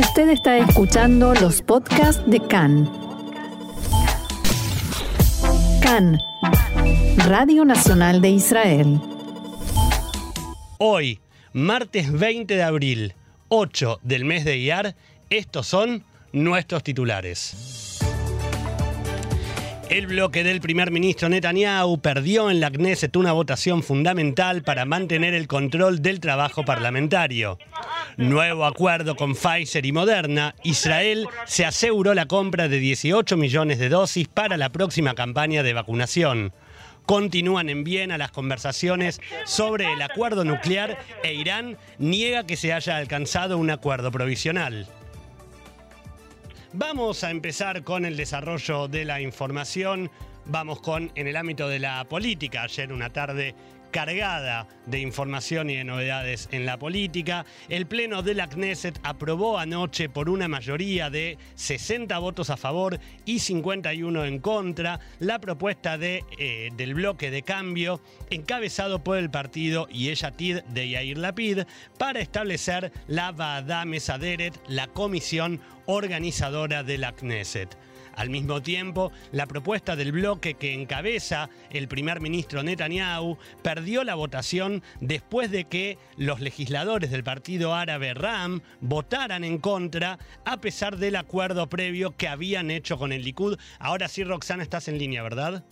Usted está escuchando los podcasts de CAN. CAN, Radio Nacional de Israel. Hoy, martes 20 de abril, 8 del mes de Iyar, estos son nuestros titulares. El bloque del primer ministro Netanyahu perdió en la Knesset una votación fundamental para mantener el control del trabajo parlamentario. Nuevo acuerdo con Pfizer y Moderna, Israel se aseguró la compra de 18 millones de dosis para la próxima campaña de vacunación. Continúan en Viena las conversaciones sobre el acuerdo nuclear e Irán niega que se haya alcanzado un acuerdo provisional. Vamos a empezar con el desarrollo de la información. Vamos con en el ámbito de la política. Ayer una tarde cargada de información y de novedades en la política. El Pleno de la Knesset aprobó anoche por una mayoría de 60 votos a favor y 51 en contra la propuesta de, eh, del bloque de cambio encabezado por el partido Yeshatid de Yair Lapid para establecer la Vada Mesaderet, la comisión organizadora de la Knesset. Al mismo tiempo, la propuesta del bloque que encabeza el primer ministro Netanyahu perdió la votación después de que los legisladores del partido árabe RAM votaran en contra a pesar del acuerdo previo que habían hecho con el Likud. Ahora sí, Roxana, estás en línea, ¿verdad?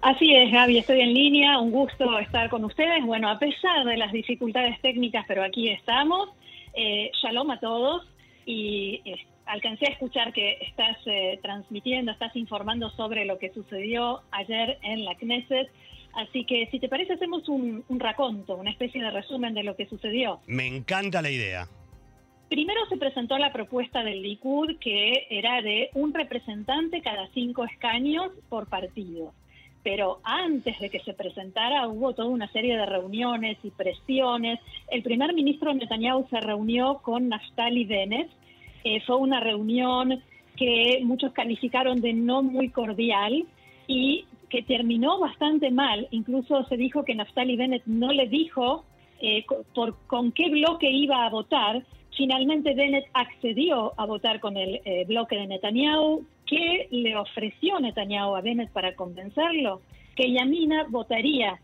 Así es, Gaby, estoy en línea, un gusto estar con ustedes. Bueno, a pesar de las dificultades técnicas, pero aquí estamos. Eh, shalom a todos y este, alcancé a escuchar que estás eh, transmitiendo, estás informando sobre lo que sucedió ayer en la Knesset. Así que, si te parece, hacemos un, un raconto, una especie de resumen de lo que sucedió. Me encanta la idea. Primero se presentó la propuesta del Likud, que era de un representante cada cinco escaños por partido. Pero antes de que se presentara hubo toda una serie de reuniones y presiones. El primer ministro Netanyahu se reunió con Naftali Bennett, eh, fue una reunión que muchos calificaron de no muy cordial y que terminó bastante mal. Incluso se dijo que Naftali Bennett no le dijo eh, por, con qué bloque iba a votar. Finalmente Bennett accedió a votar con el eh, bloque de Netanyahu. ¿Qué le ofreció Netanyahu a Bennett para convencerlo? Que Yamina votaría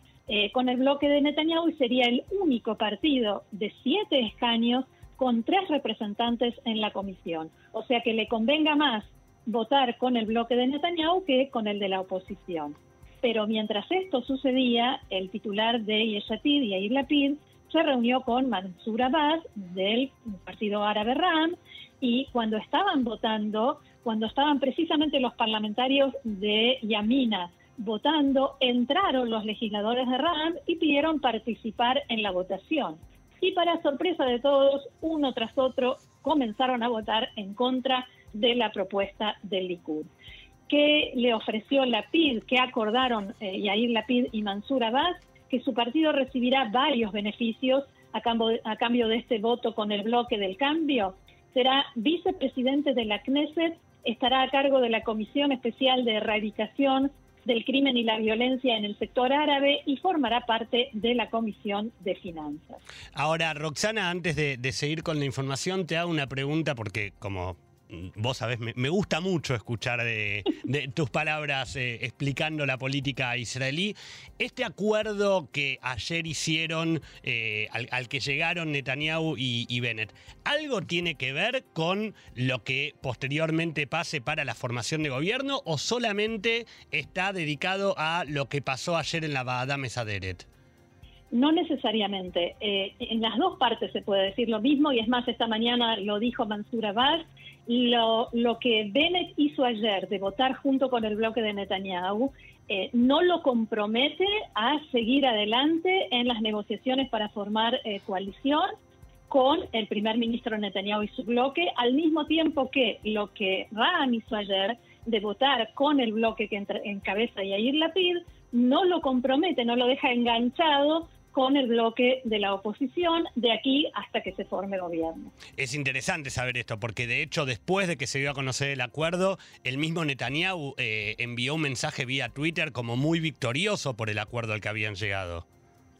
con el bloque de Netanyahu y sería el único partido de siete escaños con tres representantes en la comisión. O sea que le convenga más votar con el bloque de Netanyahu que con el de la oposición. Pero mientras esto sucedía, el titular de Yeshatid, Yair Lapid, se reunió con Mansour Abbas del Partido Árabe RAM y cuando estaban votando, cuando estaban precisamente los parlamentarios de Yamina votando, entraron los legisladores de RAM y pidieron participar en la votación y para sorpresa de todos, uno tras otro comenzaron a votar en contra de la propuesta del Likud. ¿Qué le ofreció la PID? ¿Qué acordaron eh, Yair Lapid y Mansur Abbas? Que su partido recibirá varios beneficios a cambio, a cambio de este voto con el bloque del cambio. Será vicepresidente de la Knesset, estará a cargo de la Comisión Especial de Erradicación del crimen y la violencia en el sector árabe y formará parte de la Comisión de Finanzas. Ahora, Roxana, antes de, de seguir con la información, te hago una pregunta porque como vos sabés, me, gusta mucho escuchar de, tus palabras eh, explicando la política israelí. Este acuerdo que ayer hicieron, eh, al, que llegaron Netanyahu y, Bennett, ¿algo tiene que ver con lo que posteriormente pase para la formación de gobierno o solamente está dedicado a lo que pasó ayer en la Baada Mesaderet? No necesariamente. Eh, en las dos partes se puede decir lo mismo y es más, esta mañana lo dijo Mansur Abbas lo, lo que Bennett hizo ayer de votar junto con el bloque de Netanyahu eh, no lo compromete a seguir adelante en las negociaciones para formar eh, coalición con el primer ministro Netanyahu y su bloque, al mismo tiempo que lo que Ram hizo ayer de votar con el bloque que encabeza Yair Lapid no lo compromete, no lo deja enganchado con el bloque de la oposición de aquí hasta que se forme gobierno. Es interesante saber esto, porque de hecho después de que se dio a conocer el acuerdo, el mismo Netanyahu eh, envió un mensaje vía Twitter como muy victorioso por el acuerdo al que habían llegado.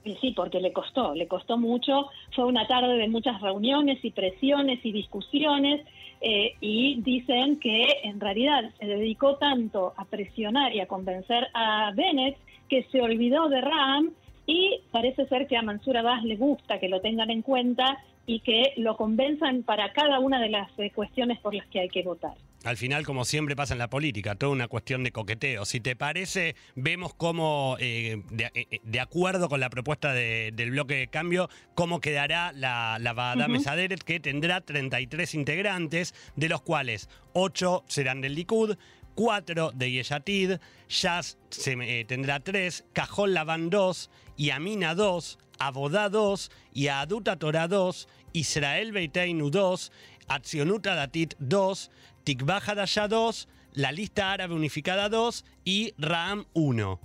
Y sí, porque le costó, le costó mucho. Fue una tarde de muchas reuniones y presiones y discusiones. Eh, y dicen que en realidad se dedicó tanto a presionar y a convencer a Bennett que se olvidó de Ram y parece ser que a Mansur Abbas le gusta que lo tengan en cuenta y que lo convenzan para cada una de las eh, cuestiones por las que hay que votar. Al final, como siempre pasa en la política, toda una cuestión de coqueteo. Si te parece, vemos cómo, eh, eh, de, acuerdo con la propuesta del bloque de cambio, cómo quedará la, la Badame que tendrá 33 integrantes, de los cuales 8 serán del Likud, 4 de Yeshatid, Jazz se, tendrá 3, Cajón Laván 2, Yamina 2, Abodá 2, y Aduta Torah 2, Israel Beiteinu 2, Accionuta Datit 2, Tikvah Hadashah 2, la lista árabe unificada 2 y Ram 1.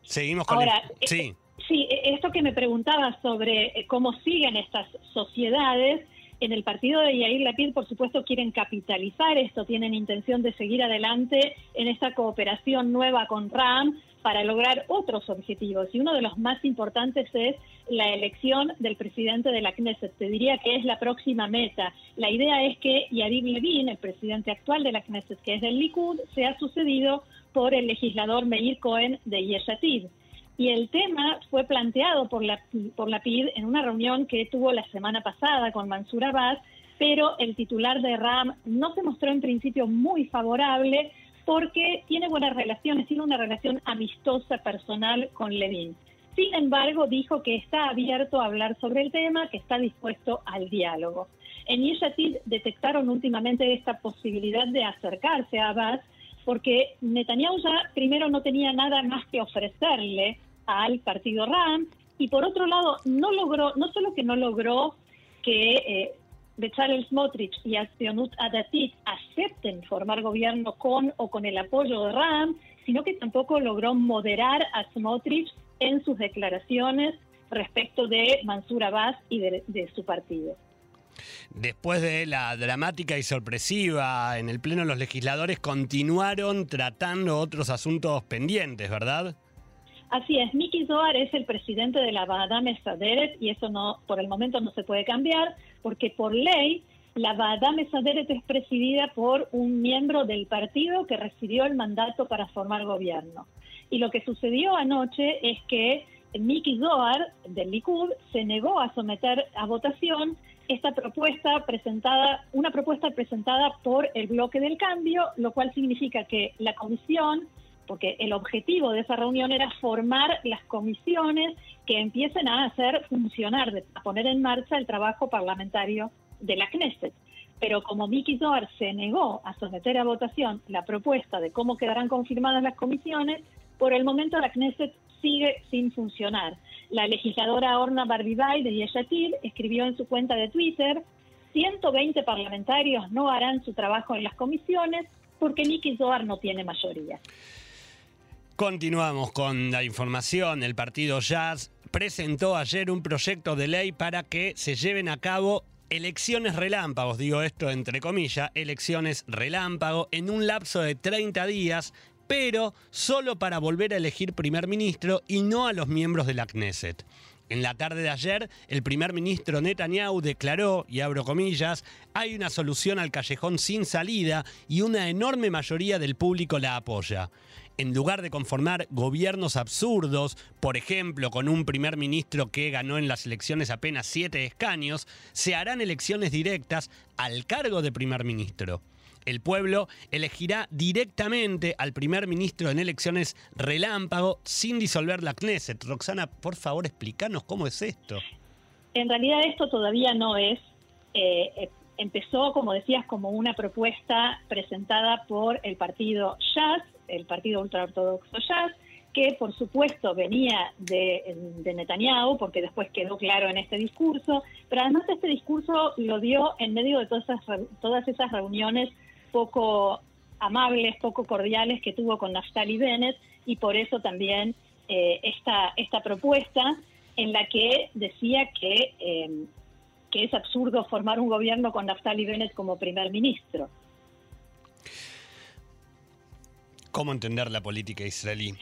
Seguimos con Ahora, el... Sí. Sí, esto que me preguntaba sobre eh, cómo siguen estas sociedades, en el partido de Yair Lapid, por supuesto, quieren capitalizar esto, tienen intención de seguir adelante en esta cooperación nueva con RAM para lograr otros objetivos. Y uno de los más importantes es la elección del presidente de la Knesset. Te diría que es la próxima meta. La idea es que Yariv Levin, el presidente actual de la Knesset, que es del Likud, sea sucedido por el legislador Meir Cohen de Yeshatid. Y el tema fue planteado por la, por la PID en una reunión que tuvo la semana pasada con Mansur Abbas, pero el titular de RAM no se mostró en principio muy favorable porque tiene buenas relaciones, tiene una relación amistosa personal con Levin. Sin embargo, dijo que está abierto a hablar sobre el tema, que está dispuesto al diálogo. En Yeshatid detectaron últimamente esta posibilidad de acercarse a Abbas porque Netanyahu ya primero no tenía nada más que ofrecerle al partido RAM y por otro lado no logró, no solo que no logró que eh, Bezalel Smotrich y Accionut Adatit acepten formar gobierno con o con el apoyo de RAM, sino que tampoco logró moderar a Smotrich en sus declaraciones respecto de Mansur Abbas y de su partido. Después de la dramática y sorpresiva en el Pleno, los legisladores continuaron tratando otros asuntos pendientes, ¿verdad? Así es, Miki Zohar es el presidente de la Badame Saderet y eso no, por el momento no se puede cambiar porque por ley la Badame Saderet es presidida por un miembro del partido que recibió el mandato para formar gobierno. Y lo que sucedió anoche es que Miki Zohar del Likud se negó a someter a votación esta propuesta presentada, una propuesta presentada por el bloque del cambio, lo cual significa que la comisión porque el objetivo de esa reunión era formar las comisiones que empiecen a hacer funcionar, a poner en marcha el trabajo parlamentario de la Knesset. Pero como Miki Zohar se negó a someter a votación la propuesta de cómo quedarán confirmadas las comisiones, por el momento la Knesset sigue sin funcionar. La legisladora Orna Barbibay de Yeshatil escribió en su cuenta de Twitter, 120 parlamentarios no harán su trabajo en las comisiones porque Miki Zohar no tiene mayoría. Continuamos con la información. El partido Jazz presentó ayer un proyecto de ley para que se lleven a cabo elecciones relámpagos, digo esto entre comillas, elecciones relámpago en un lapso de 30 días, pero solo para volver a elegir primer ministro y no a los miembros de la Knesset. En la tarde de ayer, el primer ministro Netanyahu declaró, y abro comillas, hay una solución al callejón sin salida y una enorme mayoría del público la apoya en lugar de conformar gobiernos absurdos, por ejemplo, con un primer ministro que ganó en las elecciones apenas siete escaños, se harán elecciones directas al cargo de primer ministro. El pueblo elegirá directamente al primer ministro en elecciones relámpago sin disolver la Knesset. Roxana, por favor, explícanos cómo es esto. En realidad esto todavía no es. Eh, eh, empezó, como decías, como una propuesta presentada por el partido Jazz, el partido ultraortodoxo Jazz, que por supuesto venía de, Netanyahu, porque después quedó claro en este discurso, pero además este discurso lo dio en medio de todas esas, todas esas reuniones poco amables, poco cordiales que tuvo con Naftali Bennett, y por eso también eh, esta, esta propuesta en la que decía que, eh, que es absurdo formar un gobierno con Naftali Bennett como primer ministro. ¿Cómo entender la política israelí?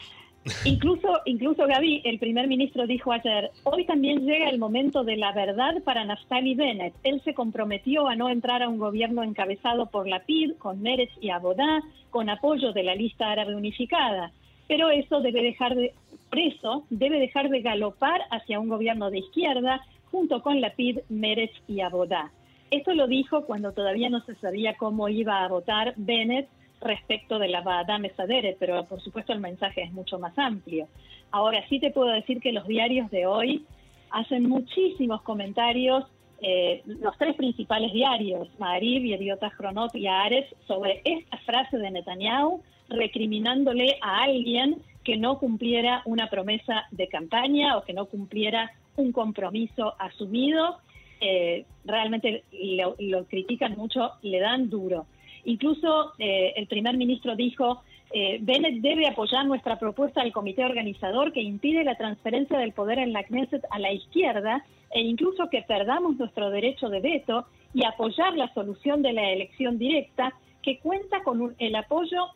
Incluso, incluso Gaby, el primer ministro dijo ayer, hoy también llega el momento de la verdad para Naftali Bennett. Él se comprometió a no entrar a un gobierno encabezado por la PID, con Meretz y Abodá, con apoyo de la lista árabe unificada. Pero eso debe dejar de, por eso debe dejar de galopar hacia un gobierno de izquierda junto con la PID, Meretz y Abodá. Esto lo dijo cuando todavía no se sabía cómo iba a votar Bennett respecto de la Badame Sadere, pero por supuesto el mensaje es mucho más amplio. Ahora sí te puedo decir que los diarios de hoy hacen muchísimos comentarios, eh, los tres principales diarios, Marib, Idiota Chronot y Ares, sobre esta frase de Netanyahu, recriminándole a alguien que no cumpliera una promesa de campaña o que no cumpliera un compromiso asumido. Eh, realmente lo, lo critican mucho, le dan duro. Incluso eh, el primer ministro dijo, eh, Bennett debe apoyar nuestra propuesta al comité organizador que impide la transferencia del poder en la Knesset a la izquierda e incluso que perdamos nuestro derecho de veto y apoyar la solución de la elección directa que cuenta con el apoyo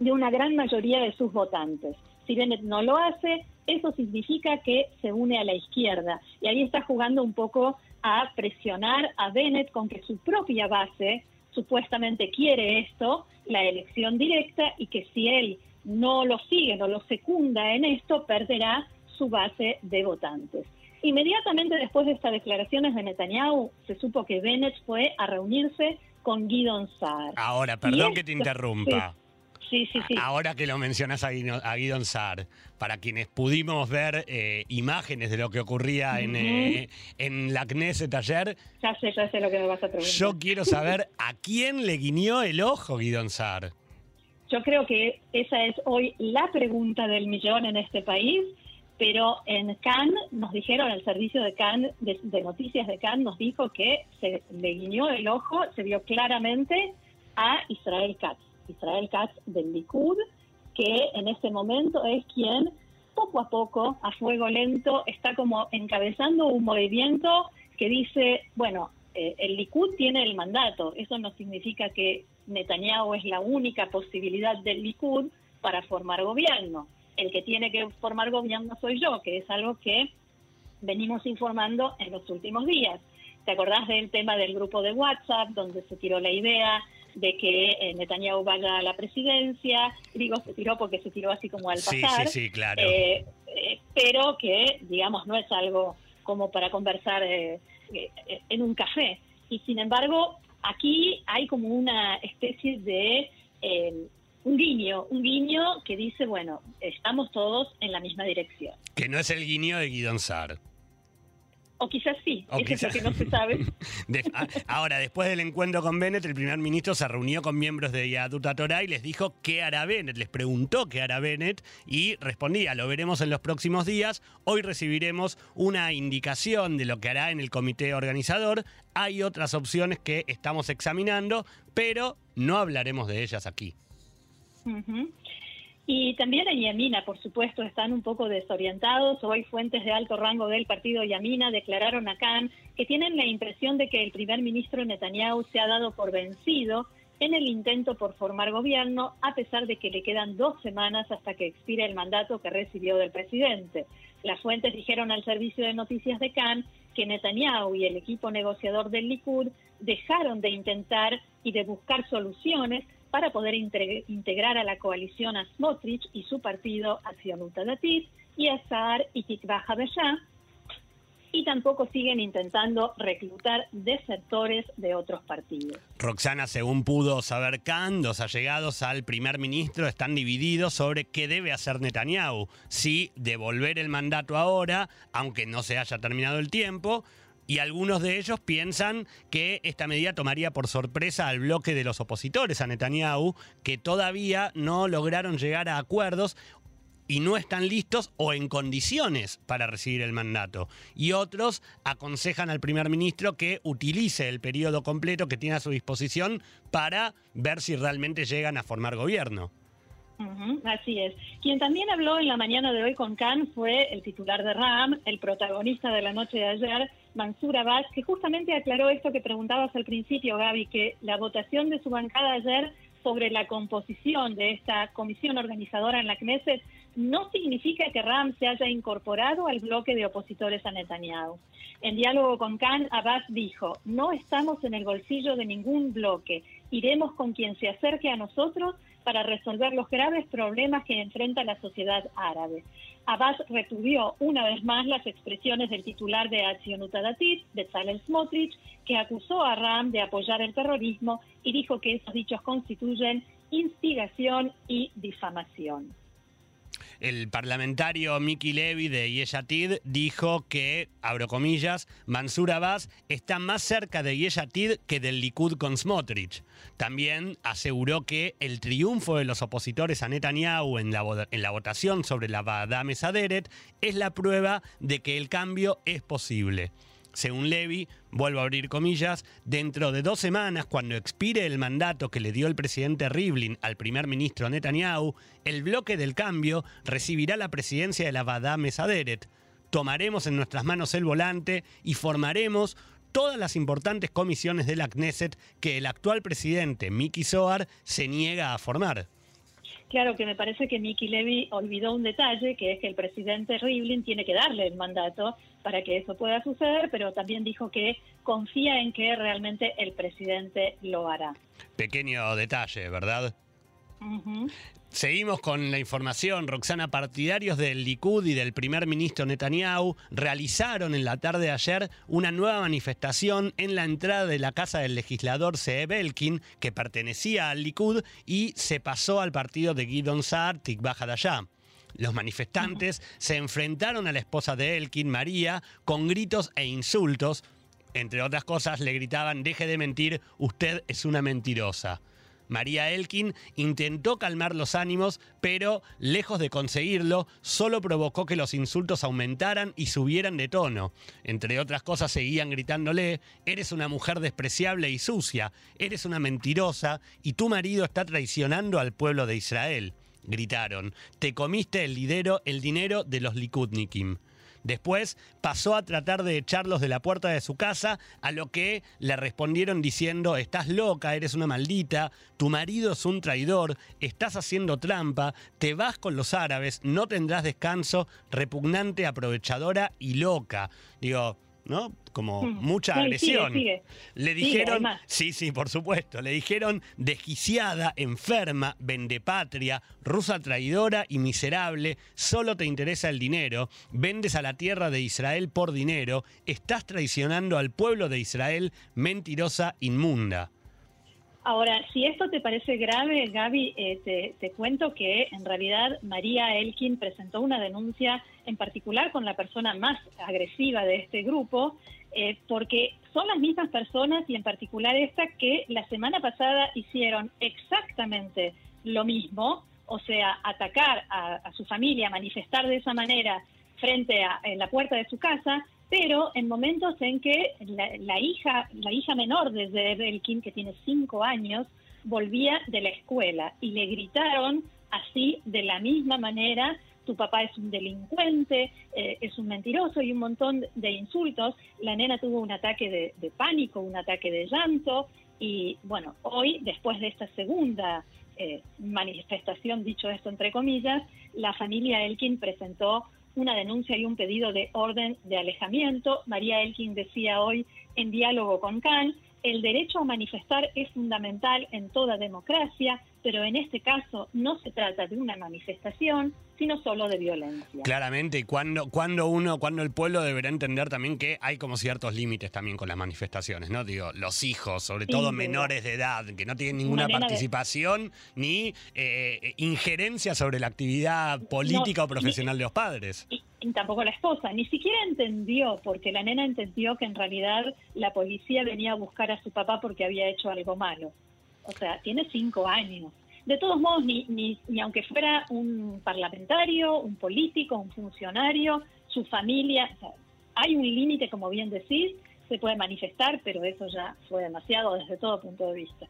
de una gran mayoría de sus votantes. Si Bennett no lo hace, eso significa que se une a la izquierda. Y ahí está jugando un poco a presionar a Bennett con que su propia base supuestamente quiere esto, la elección directa, y que si él no lo sigue, no lo secunda en esto, perderá su base de votantes. Inmediatamente después de estas declaraciones de Netanyahu, se supo que Bennett fue a reunirse con Guidon Saar. Ahora, perdón que te interrumpa. Ahora que lo mencionas a, Guidon Sar, para quienes pudimos ver eh, imágenes de lo que ocurría en, eh, en la Knesset ayer. Ya sé, ya sé lo que me vas a preguntar. Yo quiero saber a quién le guiñó el ojo Guidon Sar. Yo creo que esa es hoy la pregunta del millón en este país, pero en Cannes nos dijeron, el servicio de Cannes, de, de noticias de Cannes, nos dijo que se le guiñó el ojo, se vio claramente a Israel Katz. Israel Katz del Likud, que en este momento es quien poco a poco, a fuego lento, está como encabezando un movimiento que dice, bueno, eh, el Likud tiene el mandato, eso no significa que Netanyahu es la única posibilidad del Likud para formar gobierno. El que tiene que formar gobierno soy yo, que es algo que venimos informando en los últimos días. ¿Te acordás del tema del grupo de WhatsApp, donde se tiró la idea de que eh, Netanyahu vaya a la presidencia. Digo, se tiró porque se tiró así como al pasar. Sí, sí, claro. Eh, eh, pero que, digamos, no es algo como para conversar en un café. Y sin embargo, aquí hay como una especie de un guiño, un guiño que dice, bueno, estamos todos en la misma dirección. Que no es el guiño de Guidon Sar. O quizás sí, eso es que no se sabe. ahora, después del encuentro con Bennett, el primer ministro se reunió con miembros de Yadut Torah y les dijo qué hará Bennett. Les preguntó qué hará Bennett y respondía, lo veremos en los próximos días. Hoy recibiremos una indicación de lo que hará en el comité organizador. Hay otras opciones que estamos examinando, pero no hablaremos de ellas aquí. Y también en Yamina, por supuesto, están un poco desorientados. Hoy fuentes de alto rango del partido Yamina declararon a Khan que tienen la impresión de que el primer ministro Netanyahu se ha dado por vencido en el intento por formar gobierno, a pesar de que le quedan dos semanas hasta que expire el mandato que recibió del presidente. Las fuentes dijeron al servicio de noticias de Khan que Netanyahu y el equipo negociador del Likud dejaron de intentar y de buscar soluciones para poder integrar a la coalición a Smotrich y su partido Acción Datit y a Saar y Tikva y tampoco siguen intentando reclutar desertores de otros partidos. Roxana, según pudo saber Khan, los allegados al primer ministro están divididos sobre qué debe hacer Netanyahu, si devolver el mandato ahora, aunque no se haya terminado el tiempo, y algunos de ellos piensan que esta medida tomaría por sorpresa al bloque de los opositores a Netanyahu, que todavía no lograron llegar a acuerdos y no están listos o en condiciones para recibir el mandato. Y otros aconsejan al primer ministro que utilice el periodo completo que tiene a su disposición para ver si realmente llegan a formar gobierno así es. Quien también habló en la mañana de hoy con Khan fue el titular de RAM, el protagonista de la noche de ayer, Mansur Abbas, que justamente aclaró esto que preguntabas al principio, Gaby, que la votación de su bancada ayer sobre la composición de esta comisión organizadora en la Knesset no significa que Ram se haya incorporado al bloque de opositores a Netanyahu. En diálogo con Khan, Abbas dijo, no estamos en el bolsillo de ningún bloque, iremos con quien se acerque a nosotros para resolver los graves problemas que enfrenta la sociedad árabe. Abbas retuvió una vez más las expresiones del titular de Acción Utadatit, Bezalel Smotrich, que acusó a Ram de apoyar el terrorismo y dijo que esos dichos constituyen instigación y difamación el parlamentario Miki Levy de Yeshatid dijo que, abro comillas, Mansur Abbas está más cerca de Yeshatid que del Likud con Smotrich. También aseguró que el triunfo de los opositores a Netanyahu en la, en la votación sobre la Badame Saderet es la prueba de que el cambio es posible. Según Levy, vuelvo a abrir comillas, dentro de dos semanas, cuando expire el mandato que le dio el presidente Rivlin al primer ministro Netanyahu, el bloque del cambio recibirá la presidencia de la Badá Mesaderet. Tomaremos en nuestras manos el volante y formaremos todas las importantes comisiones de la Knesset que el actual presidente Miki Zohar se niega a formar. Claro que me parece que Miki Levy olvidó un detalle, que es que el presidente Rivlin tiene que darle el mandato para que eso pueda suceder, pero también dijo que confía en que realmente el presidente lo hará. Pequeño detalle, ¿verdad? Seguimos con la información. Roxana, partidarios del Likud y del primer ministro Netanyahu realizaron en la tarde de ayer una nueva manifestación en la entrada de la casa del legislador Zeeb Elkin, que pertenecía al Likud y se pasó al partido de Gidon Saar, Tikva Hadashah. Los manifestantes se enfrentaron a la esposa de Elkin, María, con gritos e insultos. Entre otras cosas, le gritaban, deje de mentir, usted es una mentirosa. María Elkin intentó calmar los ánimos, pero lejos de conseguirlo, solo provocó que los insultos aumentaran y subieran de tono. Entre otras cosas, seguían gritándole, eres una mujer despreciable y sucia, eres una mentirosa y tu marido está traicionando al pueblo de Israel. Gritaron, te comiste el, el dinero de los Likudnikim. Después pasó a tratar de echarlos de la puerta de su casa, a lo que le respondieron diciendo, estás loca, eres una maldita, tu marido es un traidor, estás haciendo trampa, te vas con los árabes, no tendrás descanso, repugnante, aprovechadora y loca. Digo, ¿no? Como mm. mucha agresión. Le dijeron, sí, sí, por supuesto, le dijeron desquiciada, enferma, vendepatria, rusa traidora y miserable, solo te interesa el dinero, vendes a la tierra de Israel por dinero, estás traicionando al pueblo de Israel, mentirosa, inmunda. Ahora, si esto te parece grave, Gaby, eh, te, cuento que en realidad María Elkin presentó una denuncia en particular con la persona más agresiva de este grupo, eh, porque son las mismas personas y en particular esta que la semana pasada hicieron exactamente lo mismo, o sea, atacar a, su familia, manifestar de esa manera frente a la puerta de su casa, pero en momentos en que la, hija, la hija menor de Belkin, que tiene cinco años, volvía de la escuela y le gritaron así de la misma manera, tu papá es un delincuente, eh, es un mentiroso y un montón de insultos. La nena tuvo un ataque de, pánico, un ataque de llanto y bueno, hoy, después de esta segunda eh, manifestación, dicho esto entre comillas, la familia Elkin presentó una denuncia y un pedido de orden de alejamiento. María Elkin decía hoy en diálogo con Khan, el derecho a manifestar es fundamental en toda democracia, pero en este caso no se trata de una manifestación, sino solo de violencia. Claramente, y cuando, cuando uno, cuando el pueblo deberá entender también que hay como ciertos límites también con las manifestaciones, ¿no? Digo, los hijos, sobre todo menores de edad, que no tienen ninguna participación ni eh, injerencia sobre la actividad política o profesional de los padres. Y, tampoco la esposa, ni siquiera entendió, porque la nena entendió que en realidad la policía venía a buscar a su papá porque había hecho algo malo. O sea, tiene cinco años de todos modos, ni, ni, ni aunque fuera un parlamentario, un político, un funcionario, su familia, hay un límite, como bien decís, se puede manifestar, pero eso ya fue demasiado desde todo punto de vista.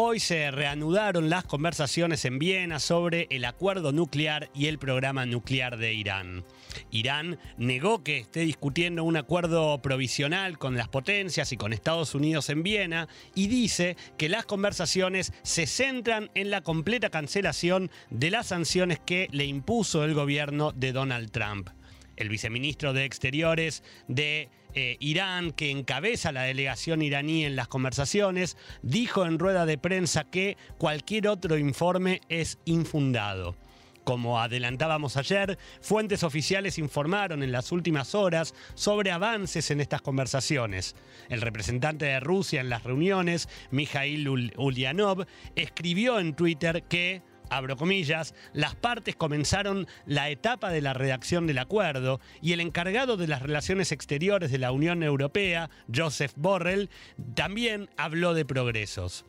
Hoy se reanudaron las conversaciones en Viena sobre el acuerdo nuclear y el programa nuclear de Irán. Irán negó que esté discutiendo un acuerdo provisional con las potencias y con Estados Unidos en Viena y dice que las conversaciones se centran en la completa cancelación de las sanciones que le impuso el gobierno de Donald Trump. El viceministro de Exteriores de eh, Irán, que encabeza la delegación iraní en las conversaciones, dijo en rueda de prensa que cualquier otro informe es infundado. Como adelantábamos ayer, fuentes oficiales informaron en las últimas horas sobre avances en estas conversaciones. El representante de Rusia en las reuniones, Mikhail Ulyanov, escribió en Twitter que abro comillas, las partes comenzaron la etapa de la redacción del acuerdo y el encargado de las relaciones exteriores de la Unión Europea, Joseph Borrell, también habló de progresos.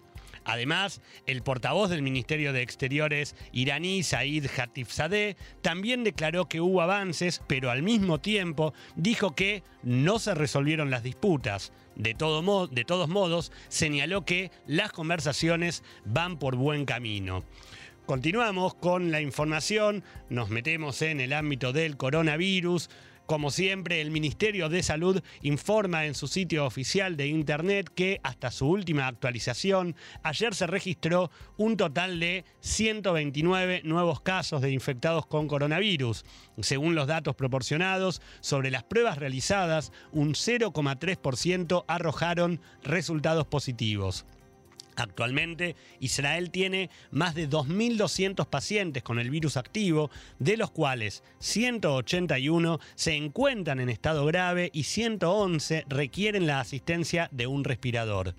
Además, el portavoz del Ministerio de Exteriores iraní, Said Khatibzadeh, también declaró que hubo avances, pero al mismo tiempo dijo que no se resolvieron las disputas. De, de todos modos, señaló que las conversaciones van por buen camino. Continuamos con la información, nos metemos en el ámbito del coronavirus. Como siempre, el Ministerio de Salud informa en su sitio oficial de Internet que hasta su última actualización, ayer se registró un total de 129 nuevos casos de infectados con coronavirus. Según los datos proporcionados, sobre las pruebas realizadas, un 0,3% arrojaron resultados positivos. Actualmente, Israel tiene más de 2.200 pacientes con el virus activo, de los cuales 181 se encuentran en estado grave y 111 requieren la asistencia de un respirador.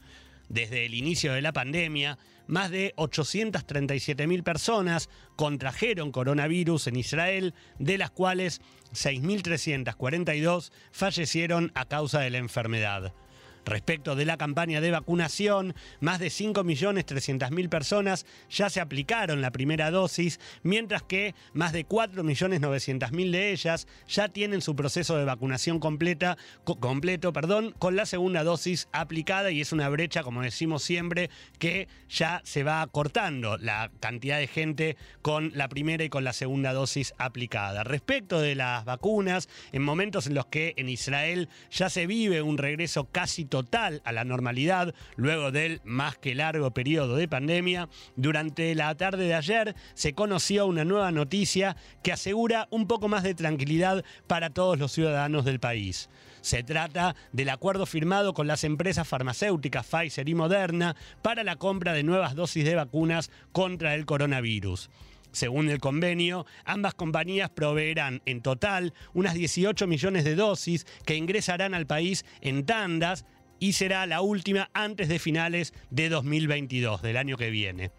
Desde el inicio de la pandemia, más de 837.000 personas contrajeron coronavirus en Israel, de las cuales 6.342 fallecieron a causa de la enfermedad. Respecto de la campaña de vacunación, más de 5.300.000 personas ya se aplicaron la primera dosis, mientras que más de 4.900.000 de ellas ya tienen su proceso de vacunación completa, completo perdón, con la segunda dosis aplicada y es una brecha, como decimos siempre, que ya se va cortando la cantidad de gente con la primera y con la segunda dosis aplicada. Respecto de las vacunas, en momentos en los que en Israel ya se vive un regreso casi total a la normalidad luego del más que largo periodo de pandemia, durante la tarde de ayer se conoció una nueva noticia que asegura un poco más de tranquilidad para todos los ciudadanos del país. Se trata del acuerdo firmado con las empresas farmacéuticas Pfizer y Moderna para la compra de nuevas dosis de vacunas contra el coronavirus. Según el convenio, ambas compañías proveerán en total unas 18 millones de dosis que ingresarán al país en tandas y será la última antes de finales de 2022, del año que viene.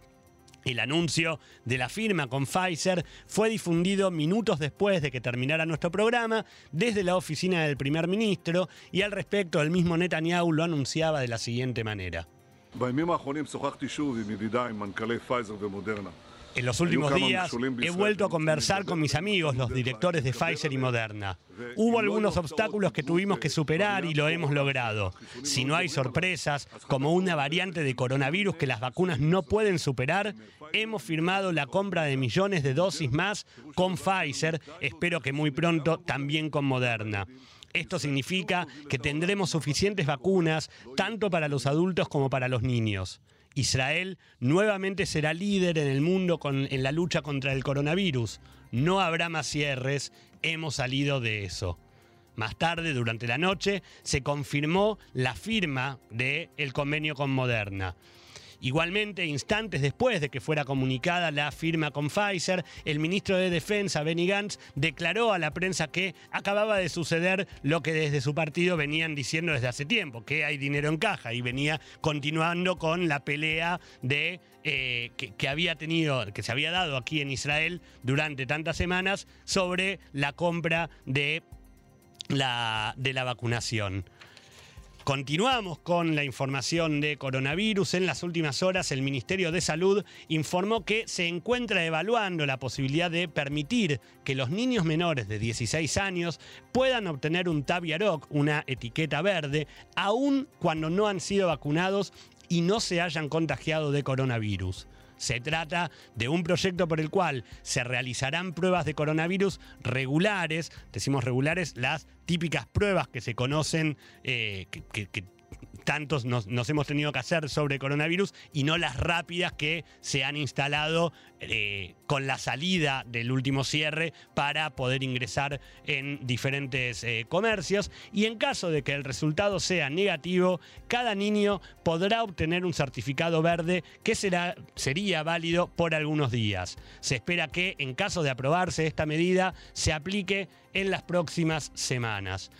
El anuncio de la firma con Pfizer fue difundido minutos después de que terminara nuestro programa desde la oficina del primer ministro y al respecto el mismo Netanyahu lo anunciaba de la siguiente manera. En los últimos días he vuelto a conversar con mis amigos, los directores de Pfizer y Moderna. Hubo algunos obstáculos que tuvimos que superar y lo hemos logrado. Si no hay sorpresas, como una variante de coronavirus que las vacunas no pueden superar, hemos firmado la compra de millones de dosis más con Pfizer, espero que muy pronto también con Moderna. Esto significa que tendremos suficientes vacunas tanto para los adultos como para los niños. Israel nuevamente será líder en el mundo en la lucha contra el coronavirus. No habrá más cierres, hemos salido de eso. Más tarde, durante la noche, se confirmó la firma del convenio con Moderna. Igualmente, instantes después de que fuera comunicada la firma con Pfizer, el ministro de Defensa, Benny Gantz, declaró a la prensa que acababa de suceder lo que desde su partido venían diciendo desde hace tiempo, que hay dinero en caja, y venía continuando con la pelea de eh, que, había tenido, que se había dado aquí en Israel durante tantas semanas sobre la compra de la, de la vacunación. Continuamos con la información de coronavirus. En las últimas horas, el Ministerio de Salud informó que se encuentra evaluando la posibilidad de permitir que los niños menores de 16 años puedan obtener un Taviaroc, una etiqueta verde, aun cuando no han sido vacunados y no se hayan contagiado de coronavirus. Se trata de un proyecto por el cual se realizarán pruebas de coronavirus regulares, decimos regulares, las típicas pruebas que se conocen, eh, que, que tantos nos, hemos tenido que hacer sobre coronavirus y no las rápidas que se han instalado eh, con la salida del último cierre para poder ingresar en diferentes eh, comercios. Y en caso de que el resultado sea negativo, cada niño podrá obtener un certificado verde que será, sería válido por algunos días. Se espera que en caso de aprobarse esta medida se aplique en las próximas semanas.